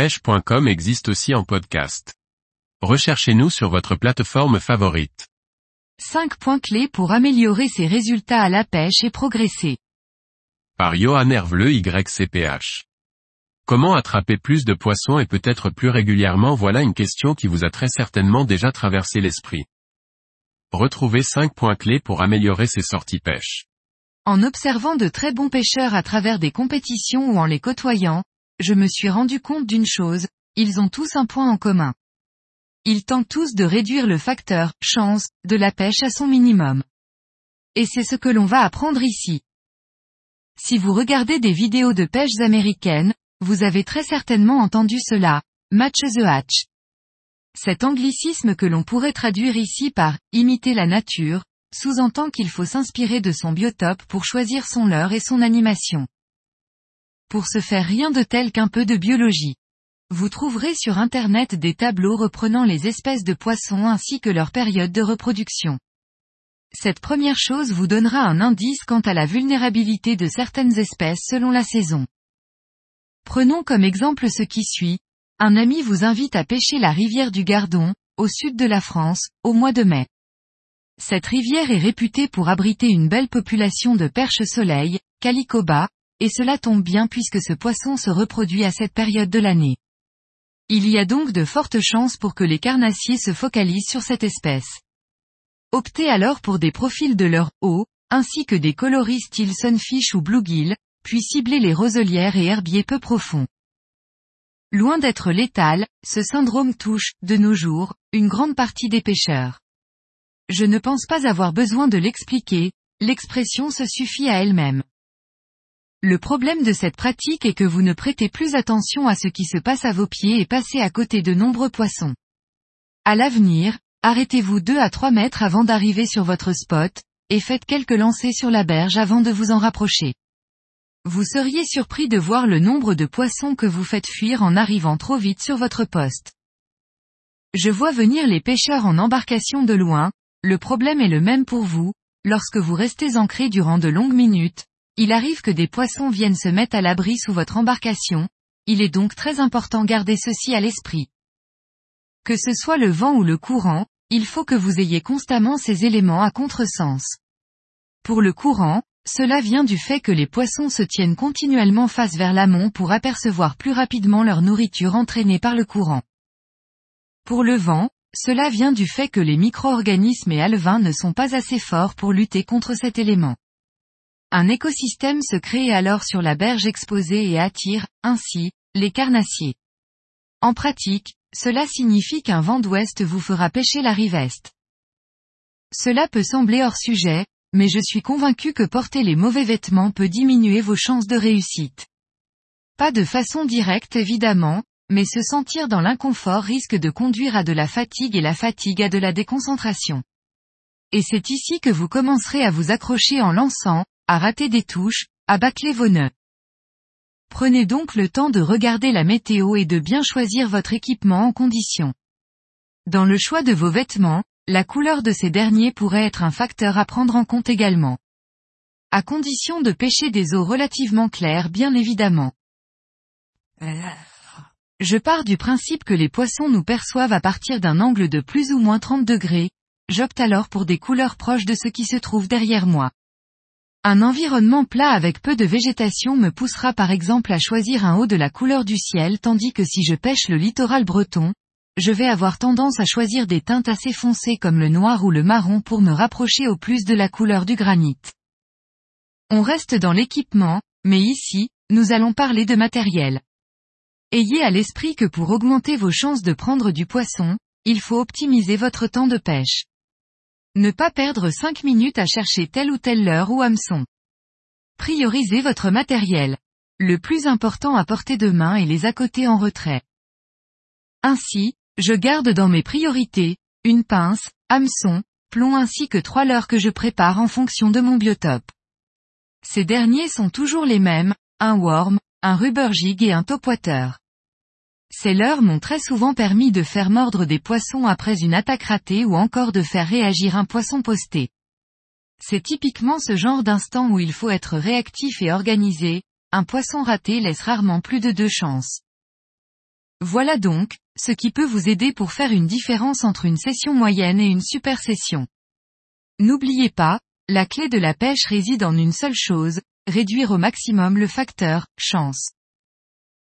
pêche.com existe aussi en podcast. Recherchez-nous sur votre plateforme favorite. 5 points clés pour améliorer ses résultats à la pêche et progresser. Par Johan Hervleux YCPH. Comment attraper plus de poissons et peut-être plus régulièrement? Voilà une question qui vous a très certainement déjà traversé l'esprit. Retrouvez 5 points clés pour améliorer ses sorties pêche. En observant de très bons pêcheurs à travers des compétitions ou en les côtoyant, je me suis rendu compte d'une chose, ils ont tous un point en commun. Ils tentent tous de réduire le facteur chance de la pêche à son minimum. Et c'est ce que l'on va apprendre ici. Si vous regardez des vidéos de pêches américaines, vous avez très certainement entendu cela, match the hatch. Cet anglicisme que l'on pourrait traduire ici par imiter la nature, sous-entend qu'il faut s'inspirer de son biotope pour choisir son leurre et son animation. Pour ce faire rien de tel qu'un peu de biologie. Vous trouverez sur Internet des tableaux reprenant les espèces de poissons ainsi que leur période de reproduction. Cette première chose vous donnera un indice quant à la vulnérabilité de certaines espèces selon la saison. Prenons comme exemple ce qui suit. Un ami vous invite à pêcher la rivière du Gardon, au sud de la France, au mois de mai. Cette rivière est réputée pour abriter une belle population de perches soleil, calicoba, et cela tombe bien puisque ce poisson se reproduit à cette période de l'année. Il y a donc de fortes chances pour que les carnassiers se focalisent sur cette espèce. Optez alors pour des profils de leur eau, ainsi que des coloris style sunfish ou bluegill, puis ciblez les roselières et herbiers peu profonds. Loin d'être létal, ce syndrome touche, de nos jours, une grande partie des pêcheurs. Je ne pense pas avoir besoin de l'expliquer, l'expression se suffit à elle-même. Le problème de cette pratique est que vous ne prêtez plus attention à ce qui se passe à vos pieds et passez à côté de nombreux poissons. À l'avenir, arrêtez-vous 2 à 3 mètres avant d'arriver sur votre spot, et faites quelques lancers sur la berge avant de vous en rapprocher. Vous seriez surpris de voir le nombre de poissons que vous faites fuir en arrivant trop vite sur votre poste. Je vois venir les pêcheurs en embarcation de loin, le problème est le même pour vous, lorsque vous restez ancré durant de longues minutes, il arrive que des poissons viennent se mettre à l'abri sous votre embarcation, il est donc très important garder ceci à l'esprit. Que ce soit le vent ou le courant, il faut que vous ayez constamment ces éléments à contresens. Pour le courant, cela vient du fait que les poissons se tiennent continuellement face vers l'amont pour apercevoir plus rapidement leur nourriture entraînée par le courant. Pour le vent, cela vient du fait que les micro-organismes et alevins ne sont pas assez forts pour lutter contre cet élément. Un écosystème se crée alors sur la berge exposée et attire, ainsi, les carnassiers. En pratique, cela signifie qu'un vent d'ouest vous fera pêcher la rive est. Cela peut sembler hors sujet, mais je suis convaincu que porter les mauvais vêtements peut diminuer vos chances de réussite. Pas de façon directe évidemment, mais se sentir dans l'inconfort risque de conduire à de la fatigue et la fatigue à de la déconcentration. Et c'est ici que vous commencerez à vous accrocher en lançant, à rater des touches, à bâcler vos nœuds. Prenez donc le temps de regarder la météo et de bien choisir votre équipement en condition. Dans le choix de vos vêtements, la couleur de ces derniers pourrait être un facteur à prendre en compte également. À condition de pêcher des eaux relativement claires bien évidemment. Je pars du principe que les poissons nous perçoivent à partir d'un angle de plus ou moins 30 degrés, j'opte alors pour des couleurs proches de ce qui se trouve derrière moi. Un environnement plat avec peu de végétation me poussera par exemple à choisir un haut de la couleur du ciel tandis que si je pêche le littoral breton, je vais avoir tendance à choisir des teintes assez foncées comme le noir ou le marron pour me rapprocher au plus de la couleur du granit. On reste dans l'équipement, mais ici, nous allons parler de matériel. Ayez à l'esprit que pour augmenter vos chances de prendre du poisson, il faut optimiser votre temps de pêche. Ne pas perdre 5 minutes à chercher telle ou telle leurre ou hameçon. Priorisez votre matériel. Le plus important à portée de main est les à côté en retrait. Ainsi, je garde dans mes priorités, une pince, hameçon, plomb ainsi que trois leurres que je prépare en fonction de mon biotope. Ces derniers sont toujours les mêmes, un worm, un rubber jig et un topwater. Ces leurres m'ont très souvent permis de faire mordre des poissons après une attaque ratée ou encore de faire réagir un poisson posté. C'est typiquement ce genre d'instant où il faut être réactif et organisé, un poisson raté laisse rarement plus de deux chances. Voilà donc, ce qui peut vous aider pour faire une différence entre une session moyenne et une super session. N'oubliez pas, la clé de la pêche réside en une seule chose, réduire au maximum le facteur, chance.